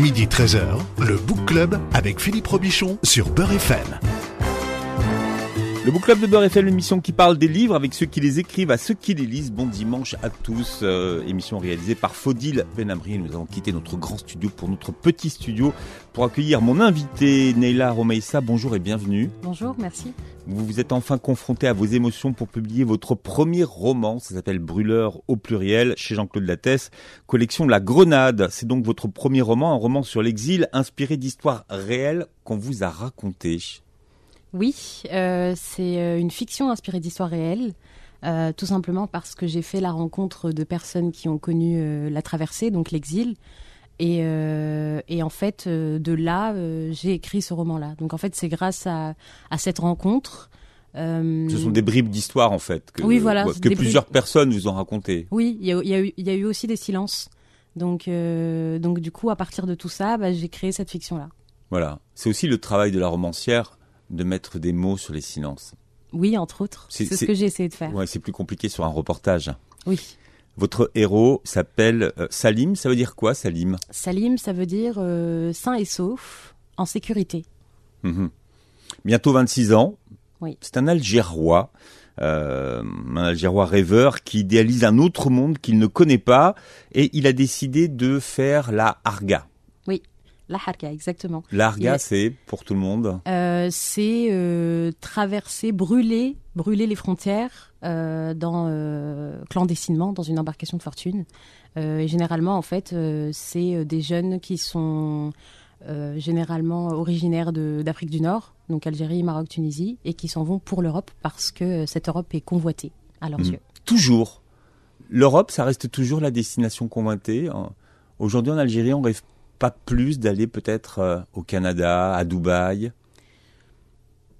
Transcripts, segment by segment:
Midi 13h, le Book Club avec Philippe Robichon sur Beurre FM. Le Book Club de Beurre FM, l'émission qui parle des livres avec ceux qui les écrivent à ceux qui les lisent. Bon dimanche à tous. Euh, émission réalisée par Faudil Benabri. Nous avons quitté notre grand studio pour notre petit studio pour accueillir mon invité Neila Romeissa. Bonjour et bienvenue. Bonjour, merci. Vous vous êtes enfin confronté à vos émotions pour publier votre premier roman. Ça s'appelle Brûleur au pluriel chez Jean-Claude Lattès. Collection La Grenade. C'est donc votre premier roman, un roman sur l'exil inspiré d'histoires réelles qu'on vous a racontées. Oui, euh, c'est euh, une fiction inspirée d'histoires réelles. Euh, tout simplement parce que j'ai fait la rencontre de personnes qui ont connu la traversée, donc l'exil. Et, et, en fait, de là, j'ai écrit ce roman-là. Donc en fait, c'est grâce à, à, cette rencontre. ce sont des bribes d'histoire en fait que, oui, voilà, que plusieurs personnes vous ont raconté. Oui, il y y a eu aussi des silences. Donc, donc du coup, à partir de tout ça, bah, j'ai créé cette fiction-là. Voilà, c'est aussi le travail de la romancière de mettre des mots sur les silences. Oui, entre autres. C'est ce que j'ai essayé de faire. Ouais, c'est plus compliqué sur un reportage. Oui. Votre héros s'appelle euh, Salim. Ça veut dire quoi, Salim? Salim, ça veut dire euh, sain et sauf, en sécurité. Mhm. Bientôt 26 ans. Oui. C'est un Algérois. Euh, un Algérois rêveur qui idéalise un autre monde qu'il ne connaît pas et il a décidé de faire la Arga. La harga, exactement. L'Arga, c'est pour tout le monde? Euh, C'est euh, traverser, brûler, brûler les frontières euh, dans, clandestinement dans une embarcation de fortune. et généralement, en fait, c'est des jeunes qui sont généralement originaires d'Afrique du Nord, donc Algérie, Maroc, Tunisie, et qui s'en vont pour l'Europe parce que cette Europe est convoitée à leurs mmh. yeux. Toujours. L'Europe, ça reste toujours la destination convoitée. Aujourd'hui, en Algérie, on rêve pas plus d'aller peut-être euh, au Canada, à Dubaï?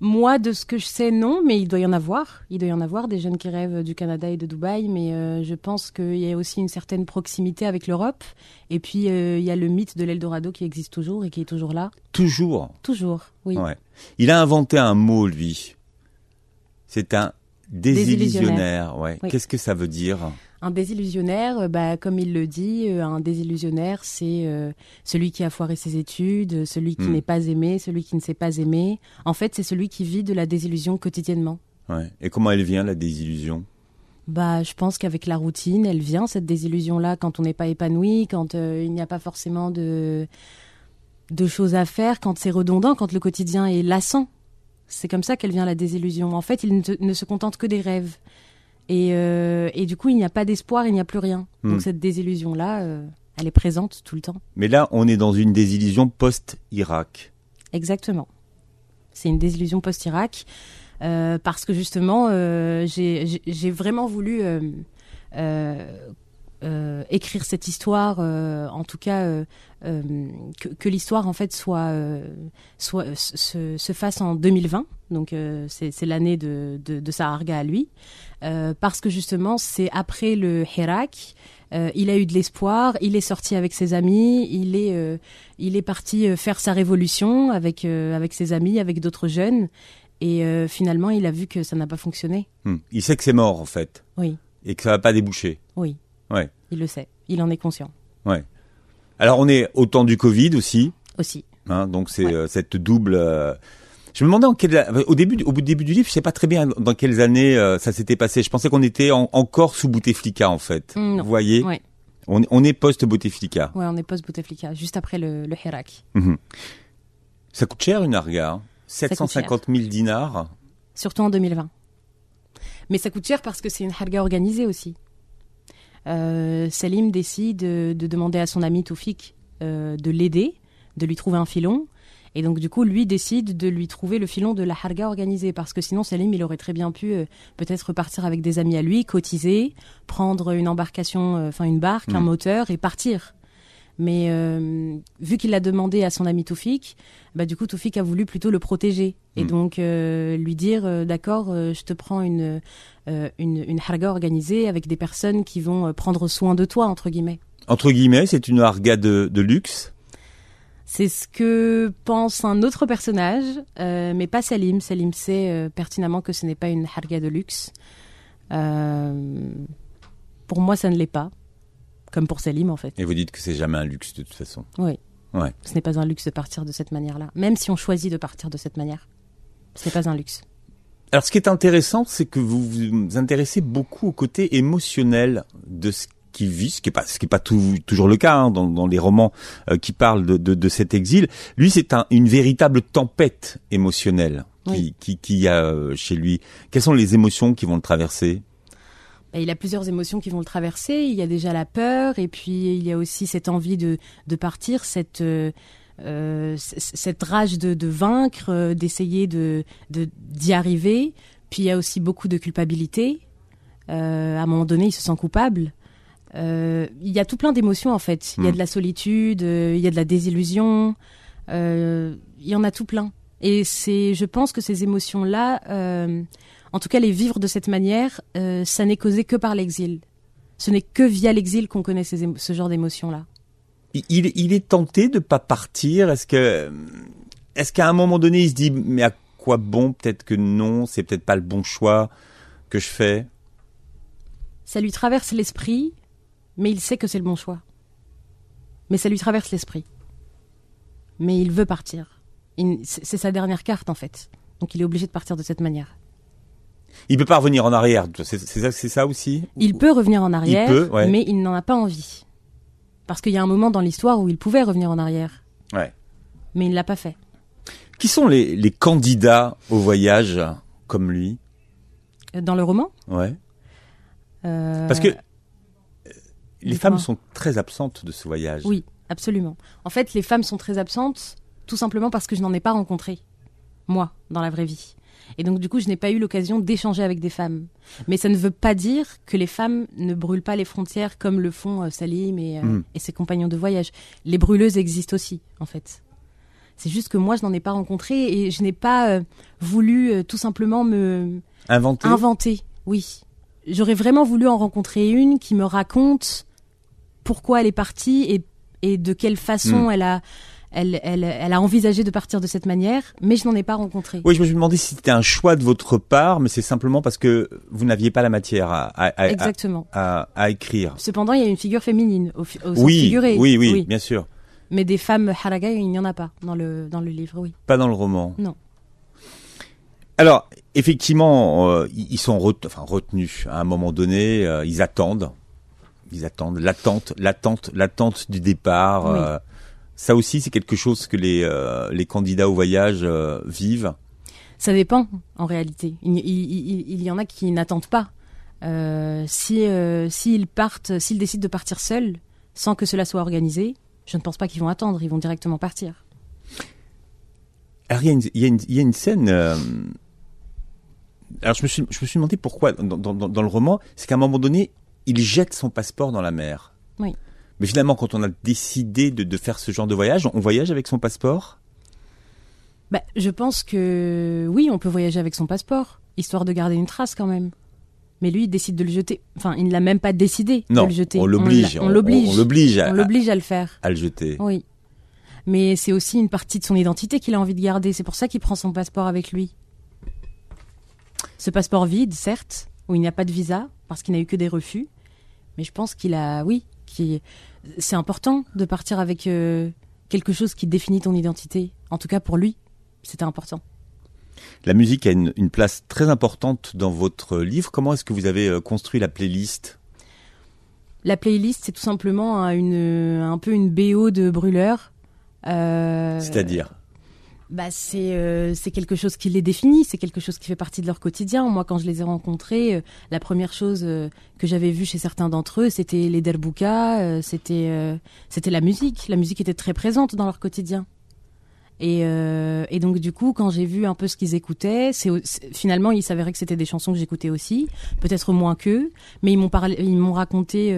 Moi, de ce que je sais, non, mais il doit y en avoir. Il doit y en avoir des jeunes qui rêvent du Canada et de Dubaï, mais euh, je pense qu'il y a aussi une certaine proximité avec l'Europe. Et puis, euh, il y a le mythe de l'Eldorado qui existe toujours et qui est toujours là. Toujours Toujours, oui. Il a inventé un mot, lui. C'est un désillusionnaire. Ouais. Qu'est-ce que ça veut dire? Un désillusionnaire, euh, bah, comme il le dit, euh, un désillusionnaire, c'est euh, celui qui a foiré ses études, celui qui hmm. n'est pas aimé, celui qui ne sait pas aimer. En fait, c'est celui qui vit de la désillusion quotidiennement. Ouais. Et comment elle vient, la désillusion? Bah, je pense qu'avec la routine, elle vient cette désillusion-là quand on n'est pas épanoui, quand il n'y a pas forcément de de choses à faire, quand c'est redondant, quand le quotidien est lassant. C'est comme ça qu'elle vient la désillusion. En fait, il ne se contente que des rêves. Euh, et, du coup, il n'y a pas d'espoir, il n'y a plus rien. Donc hmm. cette désillusion-là, euh, elle est présente tout le temps. Mais là, on est dans une désillusion post-Irak. Exactement. C'est une désillusion post-Irak. Euh, parce que justement, j'ai vraiment voulu écrire cette histoire, en tout cas que, l'histoire en fait soit, soit se, fasse en 2020. Donc c'est l'année de, de, de Saharga à lui. Euh, parce que justement, c'est après le Hirak, euh, il a eu de l'espoir, il est sorti avec ses amis, il est, euh, il est parti faire sa révolution avec, avec ses amis, avec d'autres jeunes. Et finalement, il a vu que ça n'a pas fonctionné. Hmm. Il sait que c'est mort, en fait. Oui. Et que ça va pas déboucher. Oui. Ouais. Il le sait. Il en est conscient. Ouais. Alors, on est au temps du Covid aussi. Aussi. Hein, donc, c'est cette double je me demandais en quel, au début, au début du livre, je sais pas très bien dans quelles années euh, ça s'était passé. Je pensais qu'on était encore sous Bouteflika en fait. Mm, Vous voyez on, on, est post Bouteflika. Ouais, on est post Bouteflika, juste après le, le Hirak. Mhm. Ça coûte cher une arga, 750 hein 000 dinars. Surtout en 2020. Mais ça coûte cher parce que c'est une harga organisée aussi. Euh, Salim décide de, demander à son ami Toufik euh, de l'aider, de lui trouver un filon. Et donc du coup, lui décide de lui trouver le filon de la harga organisée, parce que sinon Salim, il aurait très bien pu euh, peut-être repartir avec des amis à lui, cotiser, prendre une embarcation, euh, enfin une barque, un mm. moteur et partir. Mais euh, vu qu'il l'a demandé à son ami Toufik, bah du coup Toufik a voulu plutôt le protéger et mm. donc lui dire d'accord, je te prends une, une une harga organisée avec des personnes qui vont prendre soin de toi entre guillemets. Entre guillemets, c'est une harga de, de luxe. C'est ce que pense un autre personnage, euh, mais pas Salim. Salim sait euh, pertinemment que ce n'est pas une harga de luxe. Euh, pour moi, ça ne l'est pas. Comme pour Salim, en fait. Et vous dites que c'est jamais un luxe, de toute façon. Oui. Ouais. Ce n'est pas un luxe de partir de cette manière-là. Même si on choisit de partir de cette manière. Ce n'est pas un luxe. Alors, ce qui est intéressant, c'est que vous vous intéressez beaucoup au côté émotionnel de ce qui vit, ce qui est pas, ce qui est pas tout- toujours le cas hein, dans, dans les romans euh, qui parlent de, de, de cet exil. Lui, c'est un, une véritable tempête émotionnelle qui, Oui. qui, qui y a euh, chez lui. Quelles sont les émotions qui vont le traverser? Et il a plusieurs émotions qui vont le traverser. Il y a déjà la peur, et puis il y a aussi cette envie de, de partir, cette, euh, cette rage de, de vaincre, euh, d'essayer de de- d'y arriver. Puis il y a aussi beaucoup de culpabilité. Euh, à un moment donné, il se sent coupable. Euh, il y a tout plein d'émotions en fait. Il y a Mm. de la solitude, euh, il y a de la désillusion. euh, il y en a tout plein. Et c'est, je pense que ces émotions-là, euh, en tout cas les vivre de cette manière, euh, ça n'est causé que par l'exil. Ce n'est que via l'exil qu'on connaît ces ce genre d'émotions-là. Il, il, il est tenté de pas partir. Est-ce que, est-ce qu'à un moment donné, il se dit, mais à quoi bon? Peut-être que non, c'est peut-être pas le bon choix que je fais. Ça lui traverse l'esprit, mais il sait que c'est le bon choix. Mais ça lui traverse l'esprit. Mais il veut partir. Il- C'est sa dernière carte en fait. Donc il est obligé de partir de cette manière. Il peut pas revenir en arrière. C'est ça, ça aussi? Il peut revenir en arrière, peut, ouais. mais il n'en a pas envie. Parce qu'il y a un moment dans l'histoire où il pouvait revenir en arrière, Ouais. mais il ne l'a pas fait. Qui sont les, les candidats au voyage comme lui? Euh, Dans le roman? Ouais. euh, Parce que euh, les femmes sont très absentes de ce voyage. Oui, absolument. En fait, les femmes sont très absentes, tout simplement parce que je n'en ai pas rencontré, moi, dans la vraie vie. Et donc, du coup, je n'ai pas eu l'occasion d'échanger avec des femmes. Mais ça ne veut pas dire que les femmes ne brûlent pas les frontières comme le font euh, Salim et, euh, Mm. et ses compagnons de voyage. Les brûleuses existent aussi, en fait. C'est juste que moi, je n'en ai pas rencontré et je n'ai pas euh, voulu euh, tout simplement me, Inventés. Inventer, oui. J'aurais vraiment voulu en rencontrer une qui me raconte pourquoi elle est partie et, et de quelle façon Hmm. elle, a, elle, elle, elle a envisagé de partir de cette manière, mais je n'en ai pas rencontré. Oui, je me suis demandé si c'était un choix de votre part, mais c'est simplement parce que vous n'aviez pas la matière à, à, à- Exactement. à- à écrire. Cependant, il y a une figure féminine au, au Oui, figuré. oui, oui, bien sûr. Mais des femmes haraga, il n'y en a pas dans le, dans le livre, oui. Pas dans le roman. Non. Alors, effectivement, euh, ils sont ret- enfin, retenus à un moment donné. euh, ils attendent, ils attendent l'attente, l'attente, l'attente du départ. Oui. euh, ça aussi, c'est quelque chose que les euh, les candidats au voyage euh, vivent. Ça dépend, en réalité. Il, il- il- il y en a qui n'attendent pas. Euh, si s'ils partent, s'ils décident de partir seuls, sans que cela soit organisé, je ne pense pas qu'ils vont attendre. Ils vont directement partir. Alors, il y a une, il y a une, il y a une scène. alors, je me suis, je me suis demandé pourquoi dans- dans le roman, c'est qu'à un moment donné, il jette son passeport dans la mer. Oui. Mais finalement, quand on a décidé de, de faire ce genre de voyage, on voyage avec son passeport? Bah, je pense que oui, on peut voyager avec son passeport, histoire de garder une trace quand même. Mais lui, il décide de le jeter. Enfin, il ne l'a même pas décidé Non, de le jeter. on l'oblige. On l'oblige. On, l'oblige à, On l'oblige à le faire. à le jeter. Oui. Mais c'est aussi une partie de son identité qu'il a envie de garder. C'est pour ça qu'il prend son passeport avec lui. Ce passeport vide, certes, où il n'y a pas de visa, parce qu'il n'a eu que des refus. Mais je pense qu'il a, oui, qui, c'est important de partir avec euh, quelque chose qui définit ton identité. En tout cas, pour lui, c'était important. La musique a une, une place très importante dans votre livre. Comment est-ce que vous avez euh, construit la playlist? La playlist, c'est tout simplement un, une, un peu une BO de brûleur. Euh, C'est-à-dire? Bah c'est euh, c'est quelque chose qui les définit, c'est quelque chose qui fait partie de leur quotidien. Moi, quand je les ai rencontrés, euh, la première chose euh, que j'avais vue chez certains d'entre eux, c'était les derboukas, euh, c'était c'était la musique. La musique était très présente dans leur quotidien. Et, et donc du coup, quand j'ai vu un peu ce qu'ils écoutaient, c'est finalement il s'avérait que c'était des chansons que j'écoutais aussi, peut-être moins qu'eux, mais ils m'ont parlé, ils m'ont raconté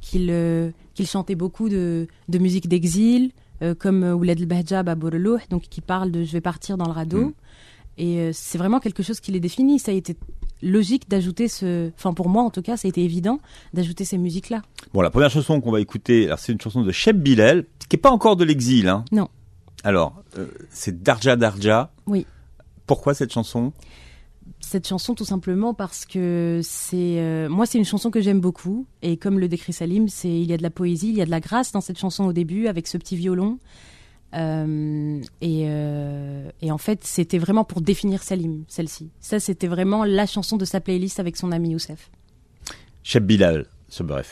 qu'ils qu'ils chantaient beaucoup de, de musique d'exil, euh, comme euh, Ouled El Bahjab à Borelouh, donc qui parle de je vais partir dans le radeau. Mm. Et euh, c'est vraiment quelque chose qui les définit. Ça a été logique d'ajouter ce, enfin pour moi en tout cas, ça a été évident d'ajouter ces musiques-là. Bon, la première chanson qu'on va écouter, alors c'est une chanson de Cheb Bilal, qui est pas encore de l'exil. Hein. Non. Alors, euh, c'est Darja Darja. Oui. Pourquoi cette chanson? Cette chanson tout simplement parce que c'est euh, moi c'est une chanson que j'aime beaucoup et comme le décrit Salim, c'est il y a de la poésie, il y a de la grâce dans cette chanson au début avec ce petit violon. Euh, et, euh, et en fait, c'était vraiment pour définir Salim, celle-ci. Ça, c'était vraiment la chanson de sa playlist avec son ami Youssef. Cheb Bilal sur Beurre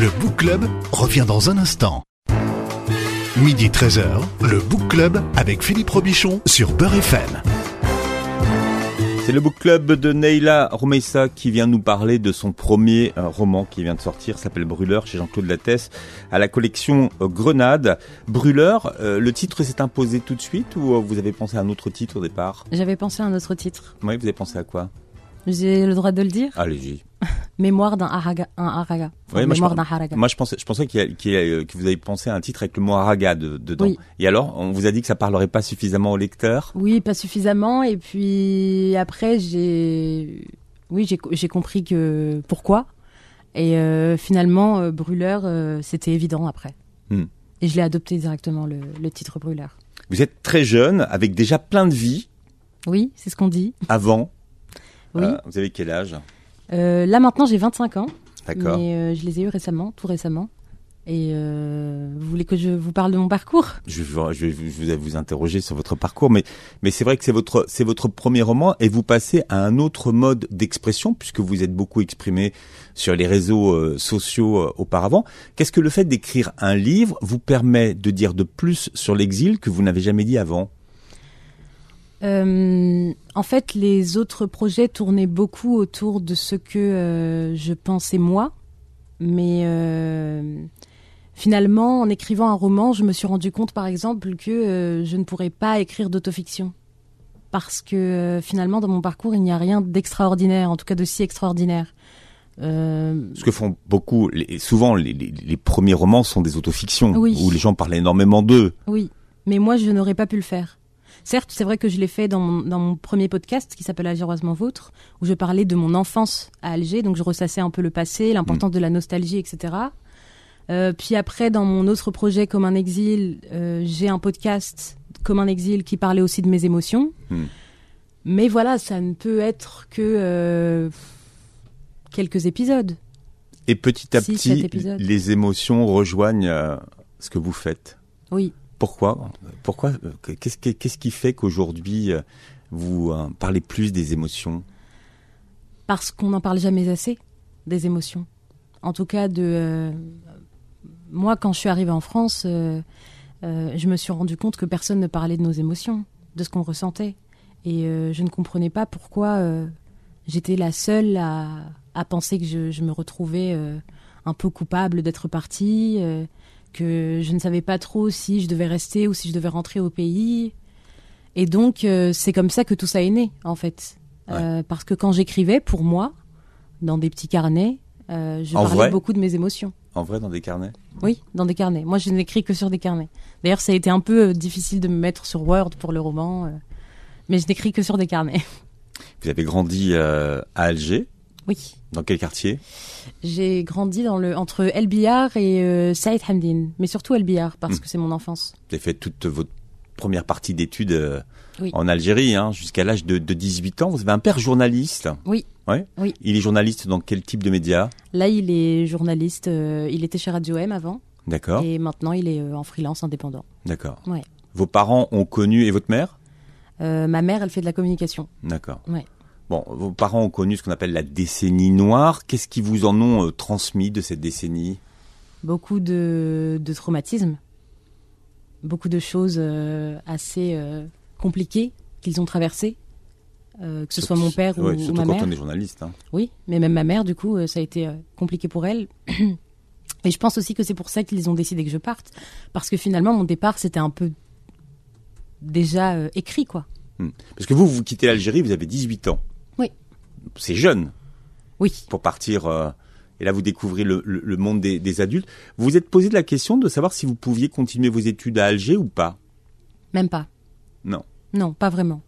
Le Book Club revient dans un instant. Midi 13h, le Book Club avec Philippe Robichon sur Beurre FM. C'est le book club de Neila Romeissa qui vient nous parler de son premier euh, roman qui vient de sortir, s'appelle Brûleur chez Jean-Claude Lattès, à la collection euh, Grenade. Brûleur, euh, le titre s'est imposé tout de suite ou vous avez pensé à un autre titre au départ? J'avais pensé à un autre titre. Oui, vous avez pensé à quoi? J'ai le droit de le dire Allez-y. Mémoire d'un haraga. Un haraga. Enfin, mémoire d'un haraga. Moi, je pensais, je pensais qu'il y a- qu'il y a- euh, que vous avez pensé à un titre avec le mot Araga de- dedans. Oui. Et alors, on vous a dit que ça parlerait pas suffisamment au lecteur Oui, pas suffisamment. Et puis après, j'ai, oui, j'ai j'ai compris que pourquoi. Et euh, finalement, euh, brûleur, euh, c'était évident après. Hmm. Et je l'ai adopté directement le, le titre brûleur. Vous êtes très jeune, avec déjà plein de vie Oui, c'est ce qu'on dit. avant. Oui. Euh, vous avez quel âge? Euh, là maintenant, j'ai 25 ans. D'accord. Mais euh, je les ai eus récemment, tout récemment. Et vous voulez que je vous parle de mon parcours? Je vais, vous- je vais vous, je vais vous interroger sur votre parcours, mais, mais c'est vrai que c'est votre, c'est votre premier roman et vous passez à un autre mode d'expression puisque vous êtes beaucoup exprimé sur les réseaux sociaux auparavant. Qu'est-ce que le fait d'écrire un livre vous permet de dire de plus sur l'exil que vous n'avez jamais dit avant? Euh, en fait, les autres projets tournaient beaucoup autour de ce que euh, je pensais moi, mais euh, finalement, en écrivant un roman, je me suis rendu compte, par exemple, que euh, je ne pourrais pas écrire d'autofiction parce que euh, finalement, dans mon parcours, il n'y a rien d'extraordinaire, en tout cas de si extraordinaire. Euh, Ce que font beaucoup, les- souvent les, les- les premiers romans sont des autofictions Oui. où les gens parlent énormément d'eux. Oui, mais moi, je n'aurais pas pu le faire. Certes, c'est vrai que je l'ai fait dans mon, dans mon premier podcast qui s'appelle Algéroisement Vôtre, où je parlais de mon enfance à Alger, donc je ressassais un peu le passé, l'importance de la nostalgie, etc. Euh, puis après, dans mon autre projet comme un exil, euh, j'ai un podcast comme un exil qui parlait aussi de mes émotions. Hmm. Mais voilà, ça ne peut être que euh, quelques épisodes. Et petit à Six, petit, les émotions rejoignent ce que vous faites. Oui. Pourquoi Pourquoi euh, Qu'est-ce qui, fait qu'aujourd'hui euh, vous euh, parlez plus des émotions? Parce qu'on n'en parle jamais assez des émotions. En tout cas, de moi, quand je suis arrivée en France, je me suis rendu compte que personne ne parlait de nos émotions, de ce qu'on ressentait, et je ne comprenais pas pourquoi j'étais la seule à, penser que je, me retrouvais un peu coupable d'être partie, que je ne savais pas trop si je devais rester ou si je devais rentrer au pays. Et donc, euh, c'est comme ça que tout ça est né, en fait. Euh, parce que quand j'écrivais, pour moi, dans des petits carnets, euh, je En parlais vrai beaucoup de mes émotions. En vrai, dans des carnets Oui, dans des carnets. Moi, je n'écris que sur des carnets. D'ailleurs, ça a été un peu euh, difficile de me mettre sur Word pour le roman, mais je n'écris que sur des carnets. Vous avez grandi à Alger. Oui. Dans quel quartier? J'ai grandi dans le, entre El Biar et euh, Saïd Hamdine, mais surtout El Biar, parce Hmm. que c'est mon enfance. Vous avez fait toute votre première partie d'études euh, Oui. en Algérie, hein, jusqu'à l'âge de, de 18 ans. Vous avez un père journaliste. Oui. Ouais. Oui. Il est journaliste dans quel type de médias? Là, il est journaliste, euh, il était chez Radio M avant, D'accord. et maintenant il est euh, en freelance indépendant. D'accord. Ouais. Vos parents ont connu et votre mère? Ma mère, elle fait de la communication. D'accord. Ouais. Bon, vos parents ont connu ce qu'on appelle la décennie noire. Qu'est-ce qui vous en ont euh, transmis de cette décennie? Beaucoup de, de traumatismes, beaucoup de choses euh, assez euh, compliquées qu'ils ont traversées, que ce soit mon père ou, Ouais, ou surtout ma quand mère. on est journaliste. hein. Oui, mais même ma mère, du coup, ça a été compliqué pour elle. Et je pense aussi que c'est pour ça qu'ils ont décidé que je parte, parce que finalement, mon départ, c'était un peu déjà écrit, quoi. Parce que vous, vous quittez l'Algérie, vous avez 18 ans. C'est jeune Oui, pour partir. euh, et là, vous découvrez le, le- le monde des, des adultes. Vous vous êtes posé la question de savoir si vous pouviez continuer vos études à Alger ou pas? Même pas. Non. Non, pas vraiment.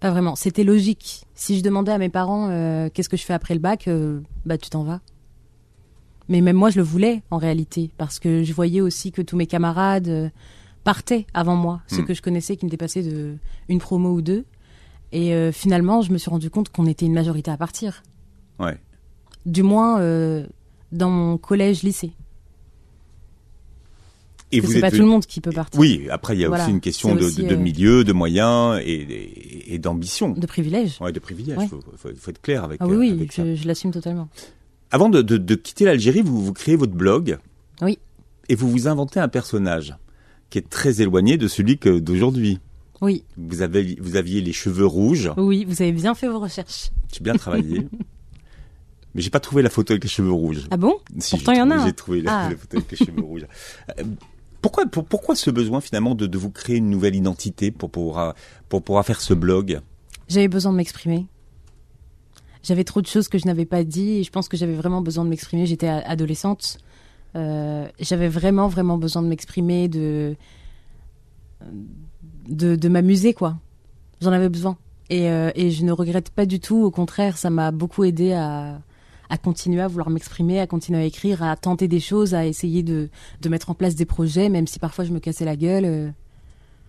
Pas vraiment. C'était logique. Si je demandais à mes parents euh, qu'est-ce que je fais après le bac, euh, bah tu t'en vas. Mais même moi, je le voulais en réalité, parce que je voyais aussi que tous mes camarades partaient avant moi, ceux Hmm. que je connaissais qui me dépassaient de une promo ou deux. Et euh, finalement, je me suis rendu compte qu'on était une majorité à partir. Ouais. Du moins euh, dans mon collège-lycée. Et vous c'est êtes pas tout le monde qui peut partir. Oui, après, il y a Voilà. aussi une question de, aussi, de, de euh, milieu, de moyens et, et, et d'ambition. De privilèges. Ouais, de privilèges. Ouais. Il faut, faut- faut être clair avec, Ah oui, oui, avec je, je l'assume totalement. Avant de, de, de quitter l'Algérie, vous, vous créez votre blog. Oui. Et vous vous inventez un personnage qui est très éloigné de celui que d'aujourd'hui. Oui, Vous, avez, vous aviez les cheveux rouges. oui, vous avez bien fait vos recherches. J'ai bien travaillé. Mais j'ai pas trouvé la photo avec les cheveux rouges. Ah bon? Si, Pourtant, il y en a. J'ai trouvé la, Ah. la photo avec les cheveux rouges. Euh, Pourquoi, pour- pourquoi ce besoin finalement de, de vous créer une nouvelle identité pour pouvoir, pour pouvoir faire ce blog? J'avais besoin de m'exprimer. J'avais trop de choses que je n'avais pas dit et je pense que j'avais vraiment besoin de m'exprimer. J'étais adolescente. Euh, j'avais vraiment, vraiment besoin de m'exprimer, de, de, de m'amuser, quoi. J'en avais besoin. Et, euh, et je ne regrette pas du tout. Au contraire, ça m'a beaucoup aidé à, à continuer à vouloir m'exprimer, à continuer à écrire, à tenter des choses, à essayer de, de mettre en place des projets, même si parfois je me cassais la gueule. euh.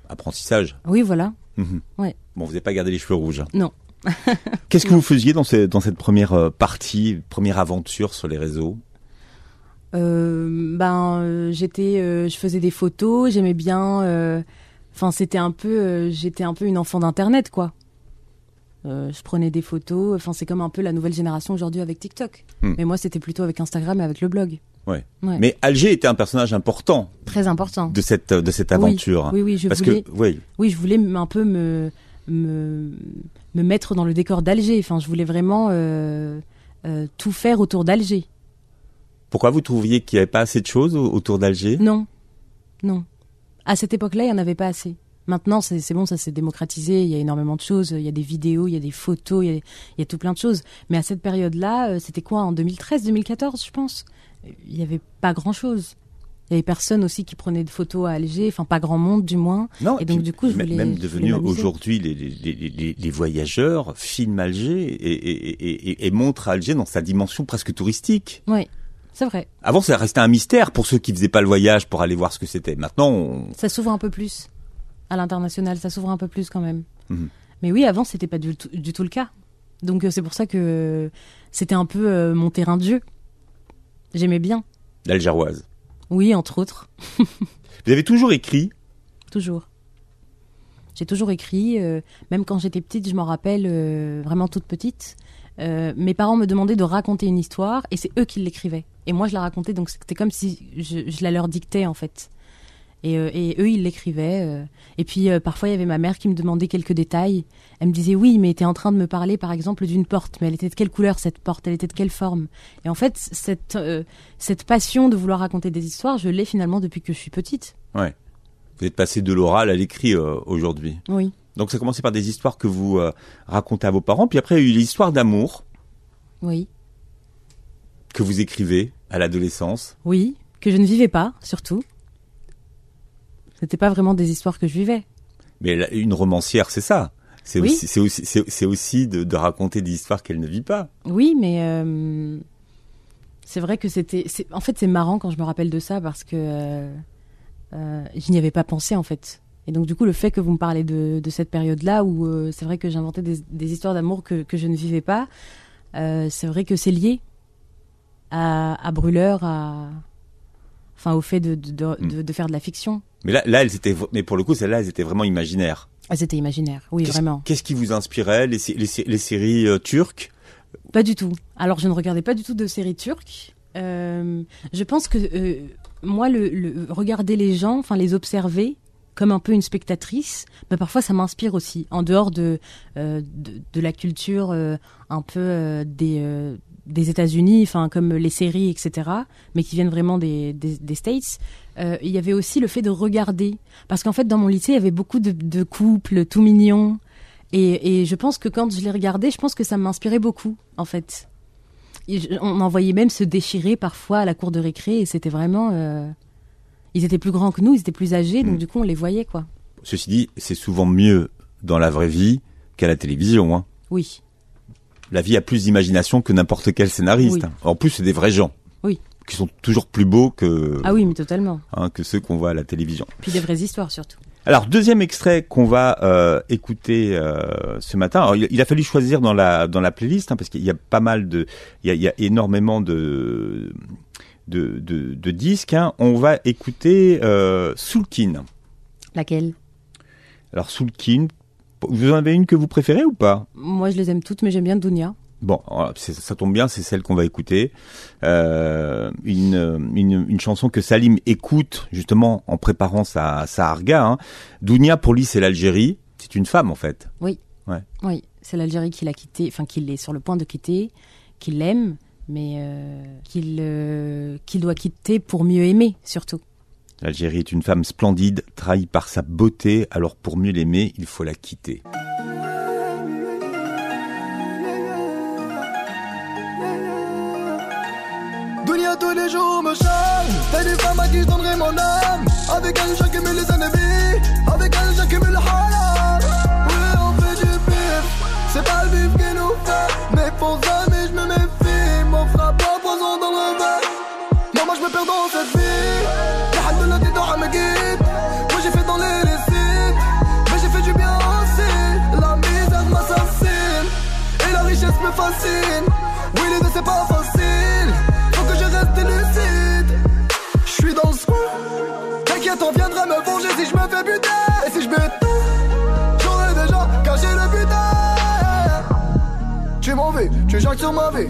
Apprentissage. Oui, voilà. Mhm. Ouais. Bon, vous n'avez pas gardé les cheveux rouges. Non. Qu'est-ce que vous faisiez dans, dans cette première euh, partie, première aventure sur les réseaux? Euh, ben j'étais euh, je faisais des photos j'aimais bien enfin c'était un peu euh, j'étais un peu une enfant d'internet quoi Euh, je prenais des photos enfin c'est comme un peu la nouvelle génération aujourd'hui avec TikTok Hmm. mais moi c'était plutôt avec Instagram et avec le blog Ouais. Ouais. Mais Alger était un personnage important très important de cette, de cette aventure. oui oui je Parce voulais que, oui, oui je voulais un peu me me me mettre dans le décor d'Alger enfin je voulais vraiment euh, euh, tout faire autour d'Alger pourquoi vous trouviez qu'il n'y avait pas assez de choses au- autour d'Alger? Non, non. À cette époque-là, il n'y en avait pas assez. Maintenant, c'est c'est bon, ça s'est démocratisé. Il y a énormément de choses. Il y a des vidéos, il y a des photos, il y a, il y a tout plein de choses. Mais à cette période-là, euh, c'était quoi En 2013, 2014, je pense? Il n'y avait pas grand-chose. Il y avait personne aussi qui prenait des photos à Alger. Enfin, pas grand monde, du moins. Non, Et donc, puis du coup, je même- voulais- même devenu aujourd'hui, les, les, les, voyageurs filment Alger et, et, et, et, et montrent Alger dans sa dimension presque touristique. Oui, c'est vrai. Avant, ça restait un mystère pour ceux qui faisaient pas le voyage pour aller voir ce que c'était. Maintenant, on... Ça s'ouvre un peu plus. à l'international, ça s'ouvre un peu plus quand même. Mhm. Mais oui, avant, c'était pas du tout, du tout le cas. Donc euh, c'est pour ça que c'était un peu euh, mon terrain de jeu. J'aimais bien. L'Algéroise. Oui, entre autres, Vous avez toujours écrit? Toujours. J'ai toujours écrit, euh, même quand j'étais petite, je m'en rappelle, euh, vraiment toute petite. mes parents me demandaient de raconter une histoire et c'est eux qui l'écrivaient. Et moi, je la racontais, donc c'était comme si je, je la leur dictais en fait. Et, euh, et eux, ils l'écrivaient. euh. Et puis euh, parfois, il y avait ma mère qui me demandait quelques détails. Elle me disait oui, mais es en train de me parler, par exemple, d'une porte. Mais elle était de quelle couleur cette porte? Elle était de quelle forme? Et en fait, cette, cette passion de vouloir raconter des histoires, je l'ai finalement depuis que je suis petite. Ouais. Vous êtes passé de l'oral à l'écrit aujourd'hui. Oui. Donc ça a commencé par des histoires que vous racontez à vos parents, puis après il y a eu l'histoire d'amour Oui. Que vous écrivez à l'adolescence. Oui. Que je ne vivais pas, surtout. C'était pas vraiment des histoires que je vivais. Mais une romancière, c'est ça. C'est Oui. aussi, aussi, de, de raconter des histoires qu'elle ne vit pas. Oui, mais euh, c'est vrai que c'était. En fait, c'est marrant quand je me rappelle de ça parce que euh, euh, je n'y avais pas pensé en fait. Et donc du coup, le fait que vous me parlez de, de cette période-là où c'est vrai que j'inventais des, des histoires d'amour que, que je ne vivais pas, c'est vrai que c'est lié à, à Brûleur, à enfin au fait de, de, de, de- de faire de la fiction. Mais là, là, elles étaient, mais pour le coup, celles-là, elles étaient vraiment imaginaires. Ah, c'était imaginaire, oui, vraiment. Qu'est-ce qui vous inspirait les, les, sé- les séries euh, turques? Pas du tout. Alors, je ne regardais pas du tout de séries turques. Euh, je pense que euh, moi, le, le- regarder les gens, enfin les observer comme un peu une spectatrice, bah, parfois ça m'inspire aussi. En dehors de euh, de, de la culture un peu des des États-Unis, enfin comme les séries, etc., mais qui viennent vraiment des, des, des States. euh, il y avait aussi le fait de regarder, parce qu'en fait dans mon lycée il y avait beaucoup de, de couples tout mignons, et, et je pense que quand je les regardais, je pense que ça m'inspirait beaucoup, en fait. Je- on en voyait même se déchirer parfois à la cour de récré, et c'était vraiment. euh, Ils étaient plus grands que nous, ils étaient plus âgés, donc Mm. du coup on les voyait, quoi. Ceci dit, c'est souvent mieux dans la vraie vie qu'à la télévision. Hein. Oui, La vie a plus d'imagination que n'importe quel scénariste. Oui. En plus, c'est des vrais gens. Oui. Qui sont toujours plus beaux que, ah oui, mais totalement. hein, que ceux qu'on voit à la télévision. Puis des vraies histoires surtout. Alors, deuxième extrait qu'on va euh, écouter euh, ce matin. Alors, il, il a fallu choisir dans la dans la playlist hein, parce qu'il y a pas mal de, il y a, il y a énormément de de, de, de disques. hein. On va écouter euh, Soulkin. Laquelle? Alors Soulkin, vous en avez une que vous préférez ou pas? Moi je les aime toutes, mais j'aime bien Dunia. Bon, c'est- ça tombe bien, c'est celle qu'on va écouter. Euh, une, une, une chanson que Salim écoute justement en préparant sa, sa harga. Hein. Dounia, pour lui, c'est l'Algérie. C'est une femme en fait. Oui, c'est l'Algérie qui l'a quitté, enfin qu'il est sur le point de quitter, qu'il l'aime, mais euh, qu'il euh, qu'il doit quitter pour mieux aimer, surtout. L'Algérie est une femme splendide, trahie par sa beauté. Alors pour mieux l'aimer, il faut la quitter. Oui les c'est pas facile. Faut que je reste lucide. Je suis dans le scoop T'inquiète on viendra me venger si je me fais buter. Et si je tout J'aurais déjà caché le butin. Tu m'en veux, tu jacques sur ma vie.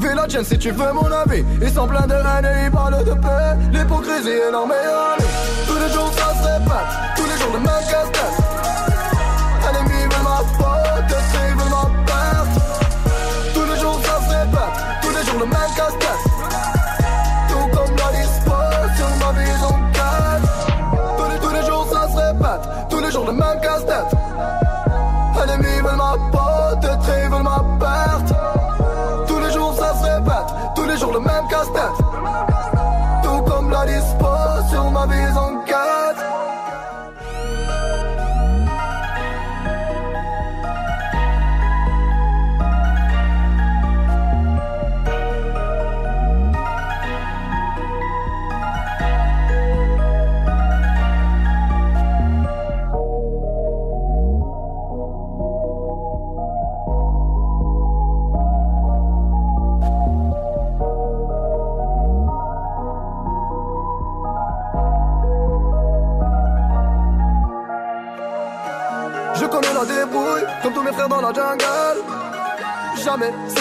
Fais la tienne si tu veux mon avis. Ils sont pleins de haine et ils parlent de paix. L'hypocrisie est ami Tous les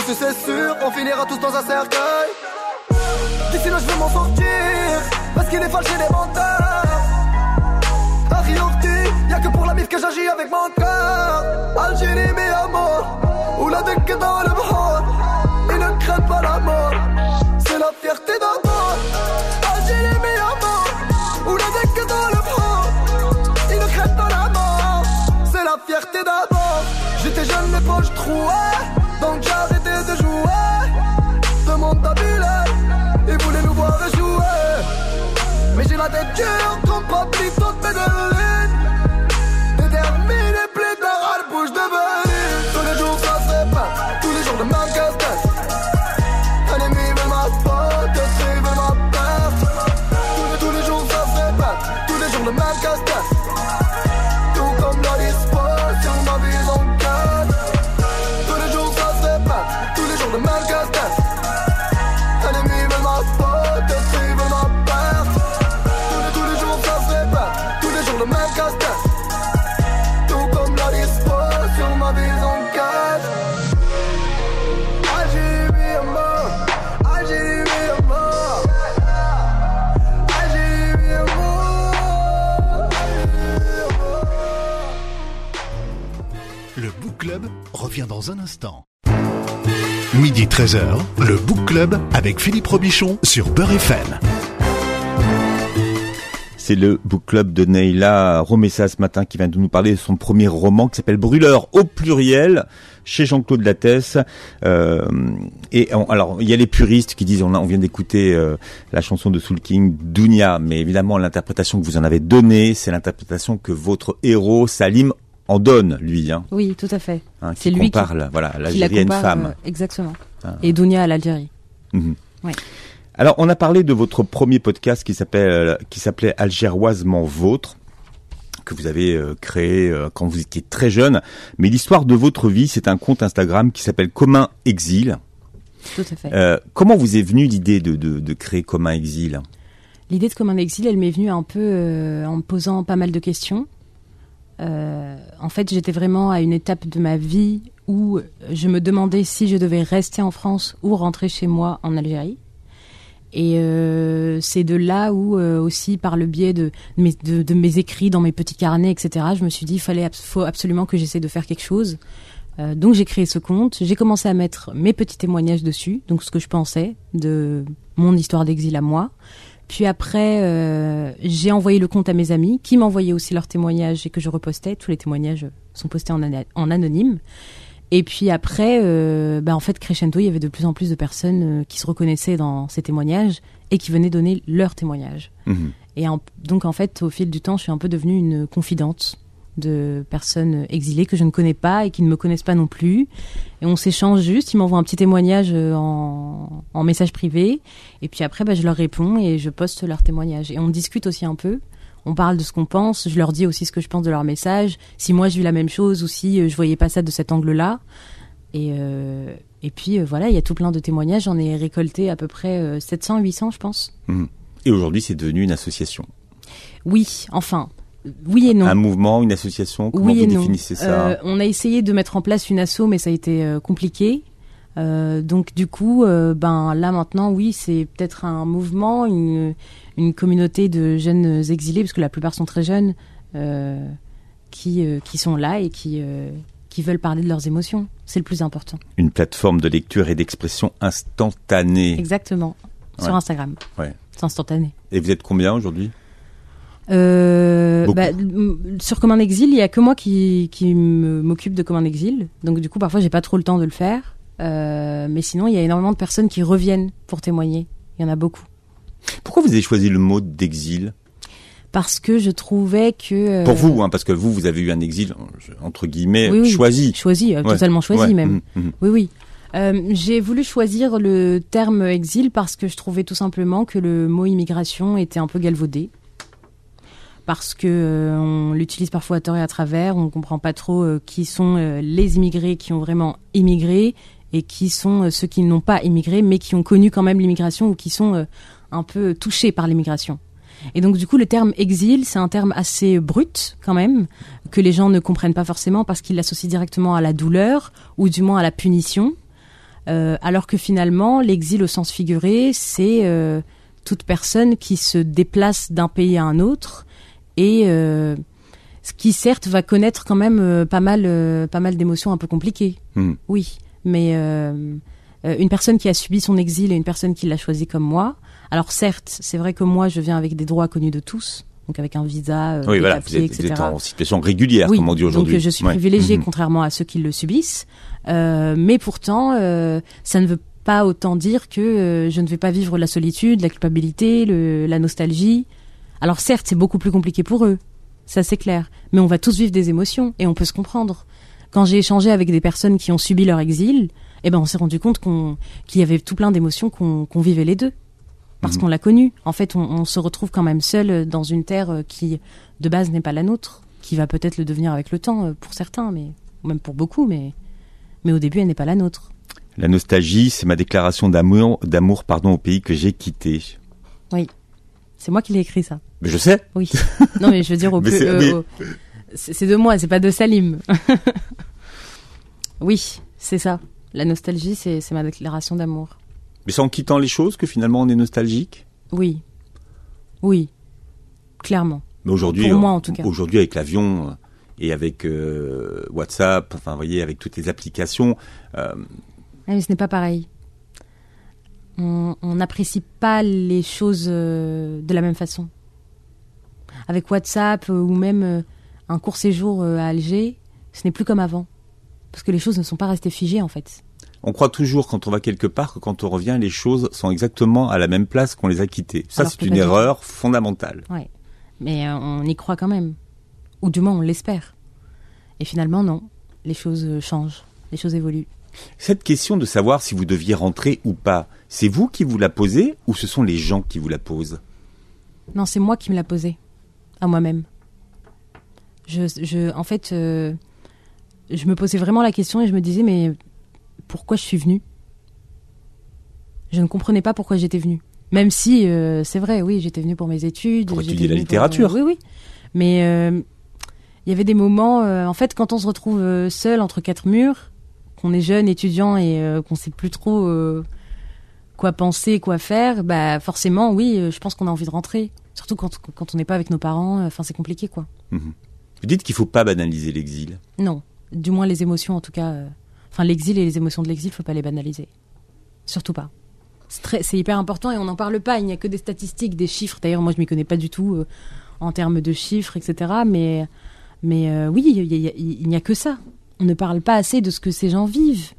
Jamais, c'est sûr, on finira tous dans un cercueil. D'ici là, je vais m'en sortir, parce qu'il est fâché des menteurs. Harry y'a que pour la mif que j'agis avec mon cœur. Algérie, mi amour, ou la Le Book Club revient dans un instant. Midi 13h, le Book Club avec Philippe Robichon sur Beurre FM. C'est le book club de Neila Romessa ce matin qui vient de nous parler de son premier roman qui s'appelle Brûleur au pluriel chez Jean-Claude Lattès. Euh, et alors il y a les puristes qui disent on vient d'écouter euh, la chanson de Soul King Dunia, mais évidemment l'interprétation que vous en avez donnée, c'est l'interprétation que votre héros Salim en donne lui, hein, Oui, tout à fait. hein, C'est lui qui- compare voilà Qui la l'Algérie à une femme. euh, exactement. Ah. Et Dounia à l'Algérie. Ouais. Alors, on a parlé de votre premier podcast qui s'appelle qui s'appelait Algéroisement vôtre que vous avez euh, créé euh, quand vous étiez très jeune. Mais l'histoire de votre vie, c'est un compte Instagram qui s'appelle Commun Exil. Tout à fait. Euh, comment vous est venue l'idée de, de, de créer Commun Exil? L'idée de comme un exil, elle m'est venue un peu euh, en me posant pas mal de questions. Euh, en fait, j'étais vraiment à une étape de ma vie où je me demandais si je devais rester en France ou rentrer chez moi en Algérie. Et euh, c'est de là où euh, aussi, par le biais de mes, écrits dans mes petits carnets, etc., je me suis dit, fallait absolument que j'essaie de faire quelque chose. Euh, donc j'ai créé ce compte, j'ai commencé à mettre mes petits témoignages dessus, donc ce que je pensais de mon histoire d'exil à moi. Puis après, euh, j'ai envoyé le compte à mes amis, qui m'envoyaient aussi leurs témoignages et que je repostais. Tous les témoignages sont postés en, ana- en anonyme. Et puis après, euh, bah en fait, crescendo, il y avait de plus en plus de personnes euh, qui se reconnaissaient dans ces témoignages et qui venaient donner leurs témoignages. Mhm. Et en- donc en fait, au fil du temps, je suis un peu devenue une confidente de personnes exilées que je ne connais pas et qui ne me connaissent pas non plus. Et on s'échange juste, ils m'envoient un petit témoignage euh, en, en message privé. Et puis après, bah, je leur réponds et je poste leur témoignage. Et on discute aussi un peu. On parle de ce qu'on pense. Je leur dis aussi ce que je pense de leur message. Si moi j'ai eu la même chose ou si euh, je voyais pas ça de cet angle-là. Et, euh, et puis euh, voilà, il y a tout plein de témoignages. J'en ai récolté à peu près euh, 700, 800, je pense. Et aujourd'hui, c'est devenu une association. Oui, enfin, oui et non. Un mouvement, une association, comment oui vous non. définissez ça Euh, On a essayé de mettre en place une asso, mais ça a été euh, compliqué. Euh, donc du coup, euh, ben là maintenant, oui, c'est peut-être un mouvement, une, une communauté de jeunes exilés, parce que la plupart sont très jeunes, qui qui sont là et qui qui veulent parler de leurs émotions. C'est le plus important. Une plateforme de lecture et d'expression instantanée. Exactement. Sur. Instagram. Ouais. C'est instantané. Et vous êtes combien aujourd'hui? Euh, bah, sur Comme un exil, il y a que moi qui, m'occupe de Comme un exil. Donc du coup, parfois, j'ai pas trop le temps de le faire. Euh, mais sinon, il y a énormément de personnes qui reviennent pour témoigner. Il y en a beaucoup. Pourquoi vous avez choisi le mot d'exil? Parce que je trouvais que... euh, Pour vous, hein, parce que vous, vous avez eu un exil, entre guillemets, Oui, oui. choisi. Choisi, Ouais. totalement choisi Ouais. même. Mhm, mhm. Oui, oui. Euh, j'ai voulu choisir le terme exil parce que je trouvais tout simplement que le mot immigration était un peu galvaudé. Parce que euh, on l'utilise parfois à tort et à travers, on comprend pas trop euh, qui sont euh, les immigrés qui ont vraiment immigré et qui sont euh, ceux qui n'ont pas immigré mais qui ont connu quand même l'immigration ou qui sont euh, un peu touchés par l'immigration. Et donc du coup, le terme exil, c'est un terme assez brut quand même, que les gens ne comprennent pas forcément parce qu'ils l'associent directement à la douleur ou du moins à la punition. Euh, alors que finalement, l'exil au sens figuré, c'est toute personne qui se déplace d'un pays à un autre et euh, ce qui certes va connaître quand même euh, pas mal, euh, pas mal d'émotions un peu compliquées. Hmm. Oui, mais une personne qui a subi son exil et une personne qui l'a choisi comme moi. Alors certes, c'est vrai que moi, je viens avec des droits connus de tous, donc avec un visa, euh, Oui, des voilà, vous êtes, vous etc. êtes en situation régulière, Oui, comme on dit aujourd'hui. Donc je suis Ouais. privilégiée Mhm. contrairement à ceux qui le subissent. Euh, mais pourtant, euh, ça ne veut pas autant dire que je ne vais pas vivre la solitude, la culpabilité, le, la nostalgie. Alors certes, c'est beaucoup plus compliqué pour eux, ça c'est clair. Mais on va tous vivre des émotions et on peut se comprendre. Quand j'ai échangé avec des personnes qui ont subi leur exil, eh ben on s'est rendu compte qu'on qu'il y avait tout plein d'émotions qu'on qu'on vivait les deux. Parce Mhm. qu'on l'a connu. En fait, on, on se retrouve quand même seul dans une terre euh, qui, de base, n'est pas la nôtre, qui va peut-être le devenir avec le temps euh, pour certains, mais ou même pour beaucoup, mais mais au début, elle n'est pas la nôtre. La nostalgie, c'est ma déclaration d'amour, d'amour, pardon, au pays que j'ai quitté. C'est moi qui l'ai écrit ça. Mais je sais. Oui. non, mais je veux dire au plus. c'est- euh, au- c'est de moi, c'est pas de Salim. oui, c'est ça. La nostalgie, c'est ma déclaration d'amour. Mais c'est en quittant les choses que finalement on est nostalgique? Oui. Oui. Clairement. Mais aujourd'hui, Pour moi, euh, en tout cas. aujourd'hui avec l'avion euh, et avec euh, WhatsApp, enfin, vous voyez, avec toutes les applications, euh, Ah, mais ce n'est pas pareil. On n'apprécie pas les choses de la même façon. Avec WhatsApp euh, ou même euh, un court séjour euh, à Alger, ce n'est plus comme avant. Parce que les choses ne sont pas restées figées en fait. on croit toujours quand on va quelque part que quand on revient, les choses sont exactement à la même place qu'on les a quittées. Ça, c'est une erreur fondamentale. Ouais. Mais on y croit quand même. Ou du moins on l'espère. Et finalement non. Les choses changent. Les choses évoluent. Cette question de savoir si vous deviez rentrer ou pas, c'est vous qui vous la posez ou ce sont les gens qui vous la posent? Non, c'est moi qui me l'a posé. À moi-même. Je, je, en fait, euh, je me posais vraiment la question et je me disais, mais pourquoi je suis venue? Je ne comprenais pas pourquoi j'étais venue. Même si, euh, c'est vrai, oui, j'étais venue pour mes études. Pour étudier la pour, littérature. euh, oui, oui. Mais il y avait des moments, en fait, quand on se retrouve seul entre quatre murs, qu'on est jeune, étudiant et qu'on sait plus trop quoi penser, quoi faire, bah forcément, oui, je pense qu'on a envie de rentrer. Surtout quand, quand on n'est pas avec nos parents, euh, enfin c'est compliqué quoi. Vous dites qu'il faut pas banaliser l'exil. Non, du moins les émotions en tout cas. euh, Enfin l'exil et les émotions de l'exil, faut pas les banaliser. Surtout pas. C'est hyper important et on n'en parle pas. Il n'y a que des statistiques, des chiffres. D'ailleurs, moi je m'y connais pas du tout euh, en termes de chiffres, etc. Mais, mais euh, oui, a- a- il n'y a que ça. On ne parle pas assez de ce que ces gens vivent,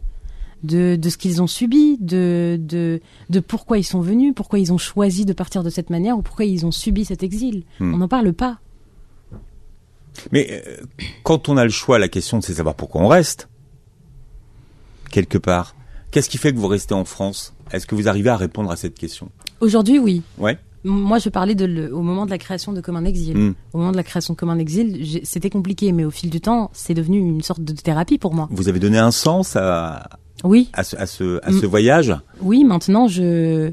de, de ce qu'ils ont subi, de, de, de pourquoi ils sont venus, pourquoi ils ont choisi de partir de cette manière ou pourquoi ils ont subi cet exil. Hmm. On n'en parle pas. Mais euh, quand on a le choix, la question c'est savoir pourquoi on reste. Quelque part. Qu'est-ce qui fait que vous restez en France? Est-ce que vous arrivez à répondre à cette question? Aujourd'hui, oui. Ouais. Moi, je parlais de le- au moment de la création de Comme un exil. Hmm. Au moment de la création de Comme un exil, c'était compliqué, mais au fil du temps, c'est devenu une sorte de thérapie pour moi. Vous avez donné un sens à, Oui, à ce, à ce, à ce voyage oui, maintenant, je,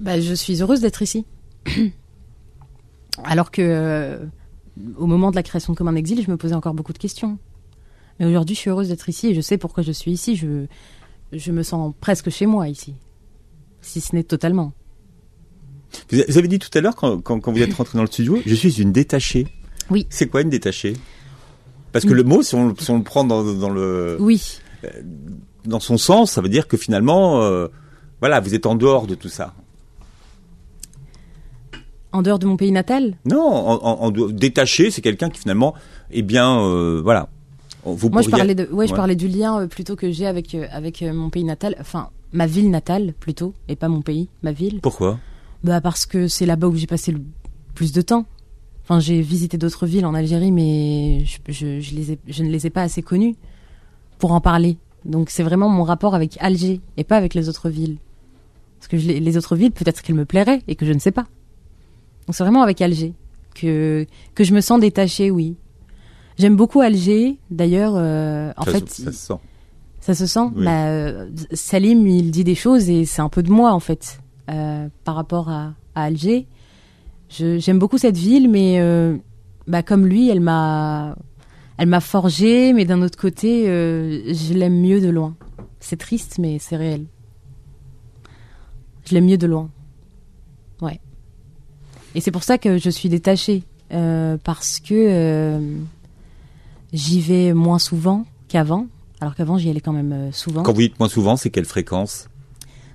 bah, je suis heureuse d'être ici. Alors que, euh, au moment de la création de Comme un exil, je me posais encore beaucoup de questions. Mais aujourd'hui, je suis heureuse d'être ici et je sais pourquoi je suis ici. Je, je me sens presque chez moi ici. Si ce n'est totalement. vous avez dit tout à l'heure, quand, quand, quand vous êtes rentré dans le studio, je suis une détachée. Oui. C'est quoi une détachée? Parce que le mot, si on, le- si on le prend dans, dans, le, Oui, dans son sens, ça veut dire que finalement, euh, voilà, vous êtes en dehors de tout ça. en dehors de mon pays natal, Non, en, en- en dehors- détaché, c'est quelqu'un qui finalement, eh bien, euh, voilà. Vous Moi, je parlais de, ouais, je parlais du lien euh, plutôt que j'ai avec avec mon pays natal, enfin ma ville natale plutôt, et pas mon pays, ma ville. Pourquoi? Bah parce que c'est là-bas où j'ai passé le plus de temps. Enfin, j'ai visité d'autres villes en Algérie, mais je, je, je les ai, je ne les ai pas assez connues pour en parler. Donc c'est vraiment mon rapport avec Alger et pas avec les autres villes. Parce que je les, autres villes, peut-être qu'elles me plairaient et que je ne sais pas. Donc c'est vraiment avec Alger que que je me sens détachée, oui. J'aime beaucoup Alger. D'ailleurs, euh, en ça, fait, se- ça se sent. ça se sent. Oui. Bah, euh, Salim, il dit des choses et c'est un peu de moi en fait euh, par rapport à, à Alger. J'aime beaucoup cette ville, mais euh, bah, comme lui, elle m'a, elle m'a forgé, mais d'un autre côté, euh, je l'aime mieux de loin. C'est triste, mais c'est réel. Je l'aime mieux de loin. Ouais. Et c'est pour ça que je suis détachée, euh, parce que euh, j'y vais moins souvent qu'avant, alors qu'avant j'y allais quand même souvent. Quand vous dites moins souvent, c'est quelle fréquence?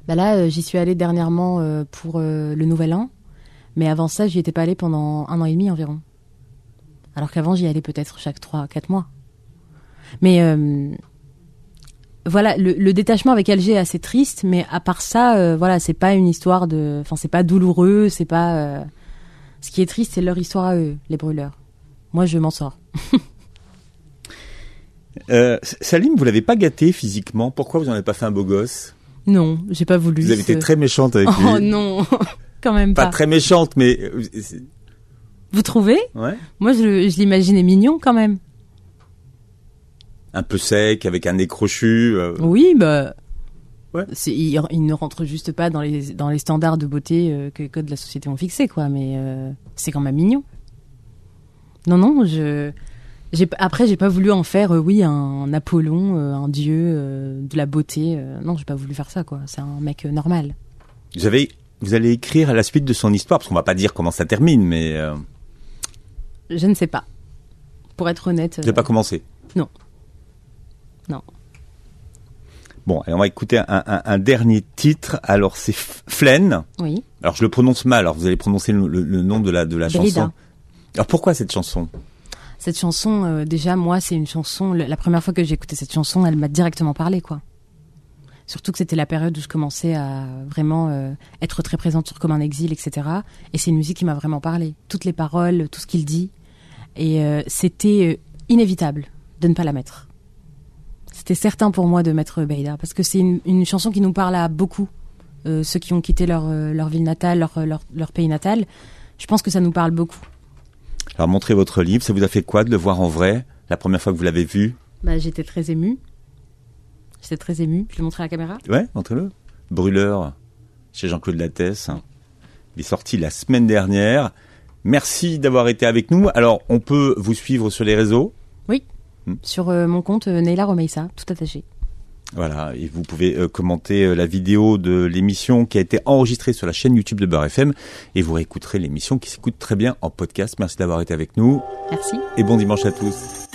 Bah là, j'y suis allée dernièrement pour le Nouvel An, mais avant ça, j'y étais pas allée pendant un an et demi environ. Alors qu'avant, j'y allais peut-être chaque 3 quatre mois. Mais euh, voilà, le, le détachement avec Alger est assez triste, mais à part ça, euh, voilà, c'est pas une histoire de, enfin, c'est pas douloureux, c'est pas. euh, Ce qui est triste, c'est leur histoire à eux, les brûleurs. Moi, je m'en sors. Salim, vous l'avez pas gâté physiquement? Pourquoi vous n'en avez pas fait un beau gosse? Non, j'ai pas voulu. Vous avez été très méchante avec lui. Oh non, quand même pas pas. très méchante, mais Vous trouvez ouais, Moi, je, je l'imaginais mignon quand même. un peu sec, avec un nez crochu. euh, Oui, bah. Ouais. Il, il ne rentre juste pas dans les, dans les standards de beauté euh, que les codes de la société ont fixés, quoi. Mais euh, c'est quand même mignon. Non, non, je. Après, j'ai pas voulu en faire, euh, oui, un, Apollon, un dieu de la beauté. non, j'ai pas voulu faire ça, quoi. C'est un mec normal. Vous avez, vous allez écrire à la suite de son histoire, parce qu'on va pas dire comment ça termine, mais Je ne sais pas. Pour être honnête. vous n'avez pas commencé. non. Non. Bon, et on va écouter un, un- un dernier titre. Alors c'est Flen. Oui. Alors je le prononce mal. Alors vous allez prononcer le, le- le nom de la de la chanson. Alors pourquoi cette chanson? Cette chanson, euh, déjà, moi, c'est une chanson. le- La première fois que j'ai écouté cette chanson, elle m'a directement parlé, quoi. Surtout que c'était la période où je commençais à vraiment euh, être très présente sur Comme un exil, etc. Et c'est une musique qui m'a vraiment parlé. Toutes les paroles, tout ce qu'il dit. Et euh, c'était euh, inévitable de ne pas la mettre. C'était certain pour moi de mettre Beida, parce que c'est une, une chanson qui nous parle à beaucoup. Euh, ceux qui ont quitté leur, leur ville natale, leur, leur, leur pays natal. Je pense que ça nous parle beaucoup. Alors montrez votre livre. Ça vous a fait quoi de le voir en vrai la première fois que vous l'avez vu? Bah, j'étais très émue. J'étais très émue. Je l'ai montré à la caméra. Ouais, montrez-le. Brûleur chez Jean-Claude Lattès. Il est sorti la semaine dernière. Merci d'avoir été avec nous. Alors on peut vous suivre sur les réseaux. Sur euh, mon compte euh, Neila Romeissa, tout attaché. Voilà, et vous pouvez euh, commenter euh, la vidéo de l'émission qui a été enregistrée sur la chaîne YouTube de Beurre FM et vous réécouterez l'émission qui s'écoute très bien en podcast. Merci d'avoir été avec nous Merci. et bon dimanche à tous.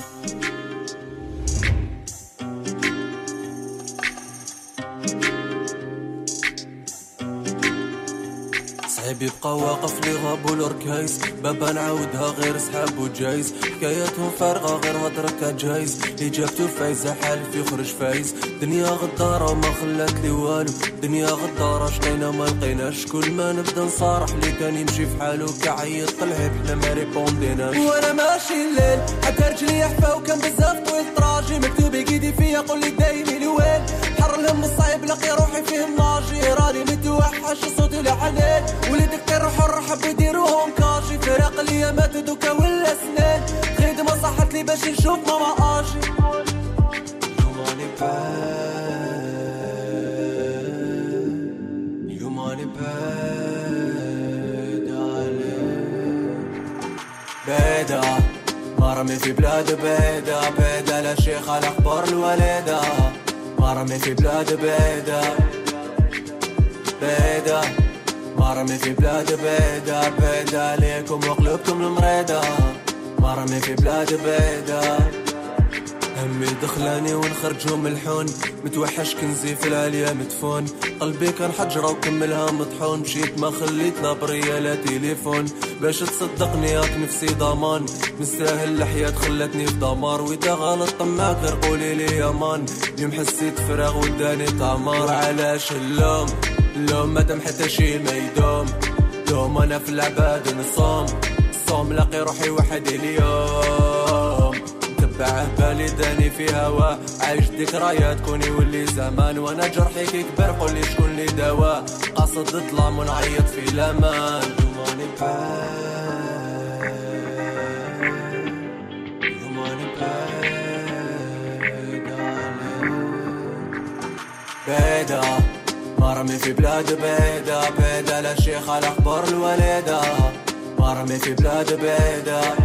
صعيب يبقى واقف لي غاب والركايز بابا نعاودها غير سحاب وجايز حكاياتهم فارغة غير هضرتها جايز. إجابته فايزة حالف يخرج فايز. دنيا غدارة وما خلات لي والو دنيا غدارة شقينا ما لقيناش. كل ما نبدا نصارح لي كان يمشي في حاله كعيط طلعت حنا ما ريبونديناش. وأنا ماشي الليل. حتى رجلي حفا وكان بزاف طويل. طراجي مكتوب يقيدي فيا. قول لي دايمي لوين حر الهم الصعيب لقي روحي فيه ناجي راني متوحش صوتي لحنين وليدك طير حر حبوا يديروهم كاجي. فراق الايامات دوكا ولا سنين. خدمة صحت لي باش نشوف ماما آجي. بيدا مرمي في بلاد بيدا بيدا لا شيخ على أخبار الوليدة مرمي في بلاد بعيدة بعيدة مرمي في بلاد بعيدة بعيدة عليكم وقلوبكم المريدة. مرمي في بلاد بعيدة همي دخلاني ونخرجهم ملحون متوحش كنزي في العالية مدفون. قلبي كان حجرة وكملها مطحون. مشيت ما خليت لا برية لا تليفون. باش تصدقني ياك نفسي ضمان مستاهل الحياة خلتني في دمار. وإذا غلط طماك غير قولي لي يا مان اليوم حسيت فراغ وداني طمار علاش اللوم؟ اللوم مادام حتى شي ما يدوم. دوم أنا في العباد نصوم. الصوم لاقي روحي وحدي اليوم. تبعه بالي داني في هوا. عايش ذكريات كوني ولي زمان وأنا جرحي كبر قولي شكون لي دواء قاصد الظلام ونعيط في الامان. بيدا. مرمي في بلاد بيدا. بيدا لا شيخ على أخبار الوليدة. مرمي في بلاد بعيدة